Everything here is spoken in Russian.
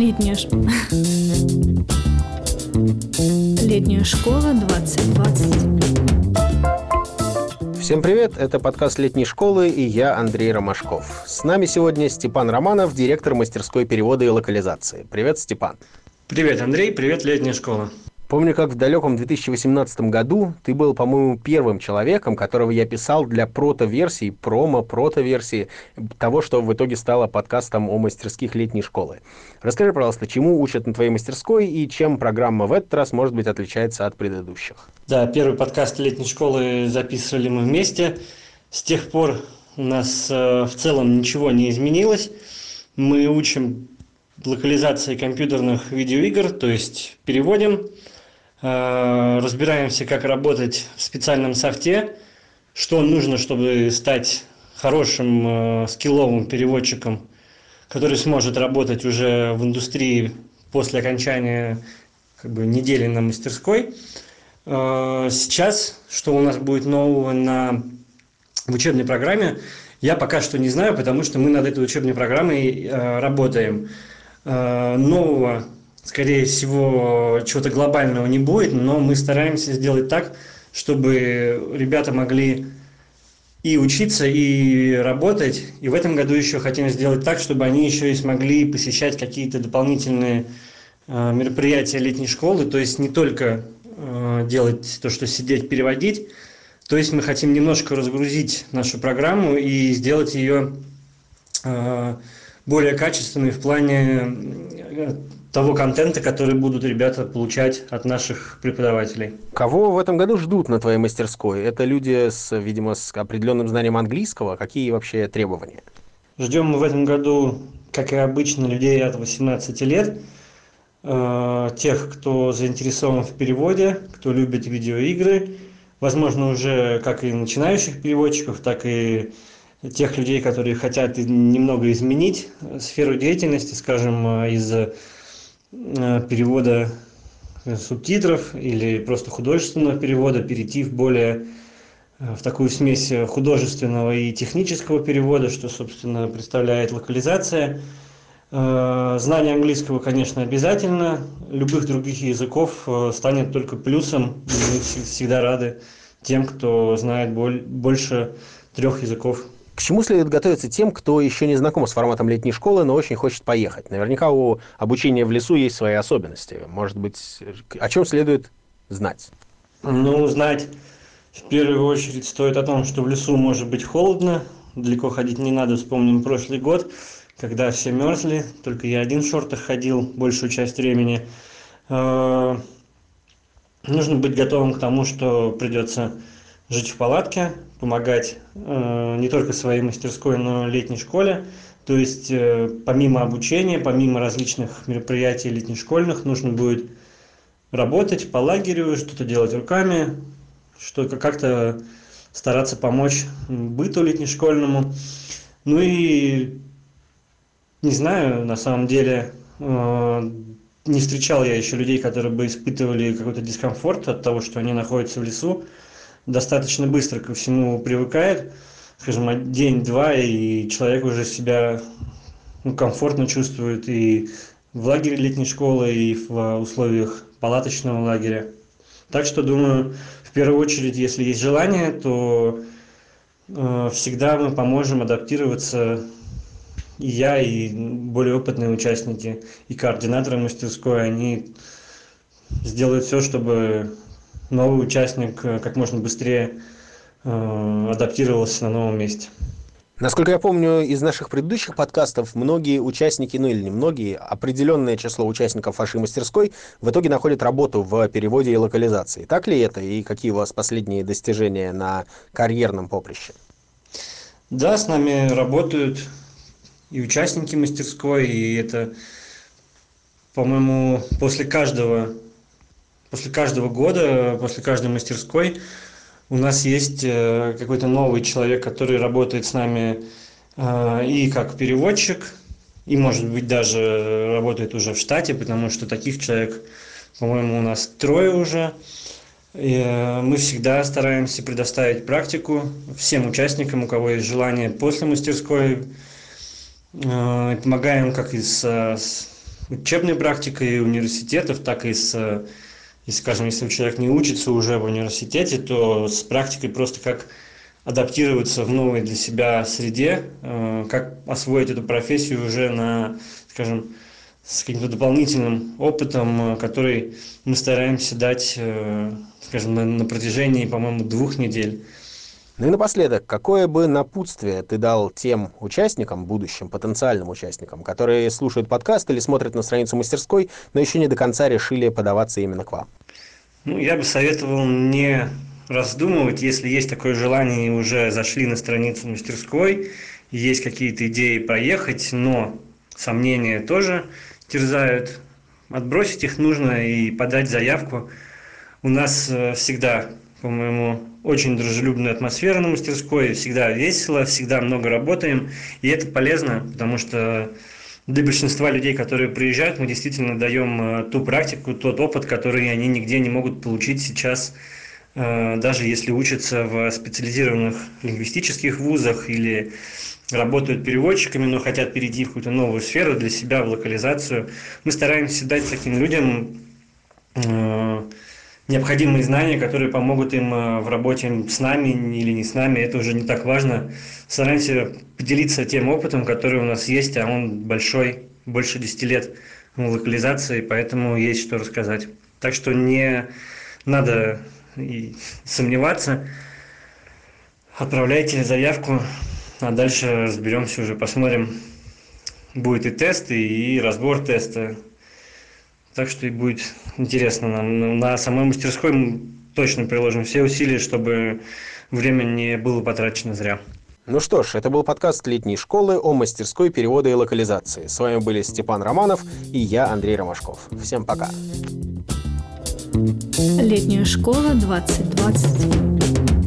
Летняя, Летняя школа 2020. Всем привет, это подкаст летней школы и я, Андрей Ромашков. С нами сегодня Степан Романов, директор мастерской перевода и локализации. Привет, Степан. Привет, Андрей, привет, летняя школа. Помню, как в далеком 2018 году ты был, по-моему, первым человеком, которого я писал для прото-версии, промо-прото-версии того, что в итоге стало подкастом о мастерских летней школы. Расскажи, пожалуйста, чему учат на твоей мастерской и чем программа в этот раз, может быть, отличается от предыдущих? Да, первый подкаст летней школы записывали мы вместе. С тех пор у нас э, в целом ничего не изменилось. Мы учим локализации компьютерных видеоигр, то есть переводим разбираемся, как работать в специальном софте, что нужно, чтобы стать хорошим э, скилловым переводчиком, который сможет работать уже в индустрии после окончания как бы, недели на мастерской. Э, сейчас, что у нас будет нового на, в учебной программе, я пока что не знаю, потому что мы над этой учебной программой работаем. Нового скорее всего, чего-то глобального не будет, но мы стараемся сделать так, чтобы ребята могли и учиться, и работать. И в этом году еще хотим сделать так, чтобы они еще и смогли посещать какие-то дополнительные э, мероприятия летней школы, то есть не только э, делать то, что сидеть, переводить. То есть мы хотим немножко разгрузить нашу программу и сделать ее э, более качественной в плане того контента, который будут ребята получать от наших преподавателей. Кого в этом году ждут на твоей мастерской? Это люди, с, видимо, с определенным знанием английского. Какие вообще требования? Ждем мы в этом году, как и обычно, людей от 18 лет. Э, тех, кто заинтересован в переводе, кто любит видеоигры. Возможно, уже как и начинающих переводчиков, так и тех людей, которые хотят немного изменить сферу деятельности, скажем, из Э, перевода э, субтитров или просто художественного перевода перейти в более э, в такую смесь художественного и технического перевода, что, собственно, представляет локализация. Знание английского, конечно, обязательно. Любых других языков станет только плюсом. Мы всегда рады тем, кто знает больше трех языков. К чему следует готовиться тем, кто еще не знаком с форматом летней школы, но очень хочет поехать? Наверняка у обучения в лесу есть свои особенности. Может быть, о чем следует знать? Ну, знать в первую очередь стоит о том, что в лесу может быть холодно, далеко ходить не надо. Вспомним прошлый год, когда все мерзли, только я один в шортах ходил большую часть времени. Э, нужно быть готовым к тому, что придется жить в палатке, помогать э, не только своей мастерской, но и летней школе. То есть э, помимо обучения, помимо различных мероприятий летних школьных, нужно будет работать по лагерю, что-то делать руками, что как-то стараться помочь быту летнешкольному. Ну и не знаю, на самом деле, э, не встречал я еще людей, которые бы испытывали какой-то дискомфорт от того, что они находятся в лесу достаточно быстро ко всему привыкает, скажем, день-два, и человек уже себя ну, комфортно чувствует и в лагере летней школы, и в условиях палаточного лагеря. Так что, думаю, в первую очередь, если есть желание, то э, всегда мы поможем адаптироваться и я, и более опытные участники, и координаторы мастерской, они сделают все, чтобы новый участник э, как можно быстрее э, адаптировался на новом месте. Насколько я помню из наших предыдущих подкастов, многие участники, ну или не многие, определенное число участников вашей мастерской в итоге находят работу в переводе и локализации. Так ли это? И какие у вас последние достижения на карьерном поприще? Да, с нами работают и участники мастерской, и это, по-моему, после каждого после каждого года, после каждой мастерской у нас есть э, какой-то новый человек, который работает с нами э, и как переводчик, и, может быть, даже работает уже в штате, потому что таких человек, по-моему, у нас трое уже. И э, мы всегда стараемся предоставить практику всем участникам, у кого есть желание после мастерской. Помогаем как и с учебной практикой университетов, так и с, и, скажем, если человек не учится уже в университете, то с практикой просто как адаптироваться в новой для себя среде, э, как освоить эту профессию уже на, скажем, с каким-то дополнительным опытом, э, который мы стараемся дать, э, скажем, на, на протяжении, по-моему, двух недель. Ну и напоследок, какое бы напутствие ты дал тем участникам, будущим потенциальным участникам, которые слушают подкаст или смотрят на страницу мастерской, но еще не до конца решили подаваться именно к вам? Ну, я бы советовал не раздумывать, если есть такое желание и уже зашли на страницу мастерской, есть какие-то идеи поехать, но сомнения тоже терзают, отбросить их нужно и подать заявку. У нас э, всегда, по-моему, очень дружелюбная атмосфера на мастерской, всегда весело, всегда много работаем, и это полезно, потому что для большинства людей, которые приезжают, мы действительно даем э, ту практику, тот опыт, который они нигде не могут получить сейчас Э, даже если учатся в специализированных лингвистических вузах или работают переводчиками, но хотят перейти в какую-то новую сферу для себя, в локализацию, мы стараемся дать таким людям э, необходимые знания, которые помогут им э, в работе с нами или не с нами, это уже не так важно. Стараемся поделиться тем опытом, который у нас есть, а он большой, больше 10 лет локализации, поэтому есть что рассказать. Так что не надо и сомневаться, отправляйте заявку, а дальше разберемся уже, посмотрим. Будет и тест, и разбор теста. Так что и будет интересно нам. На самой мастерской мы точно приложим все усилия, чтобы время не было потрачено зря. Ну что ж, это был подкаст летней школы о мастерской перевода и локализации. С вами были Степан Романов и я, Андрей Ромашков. Всем пока. Летняя школа 2020.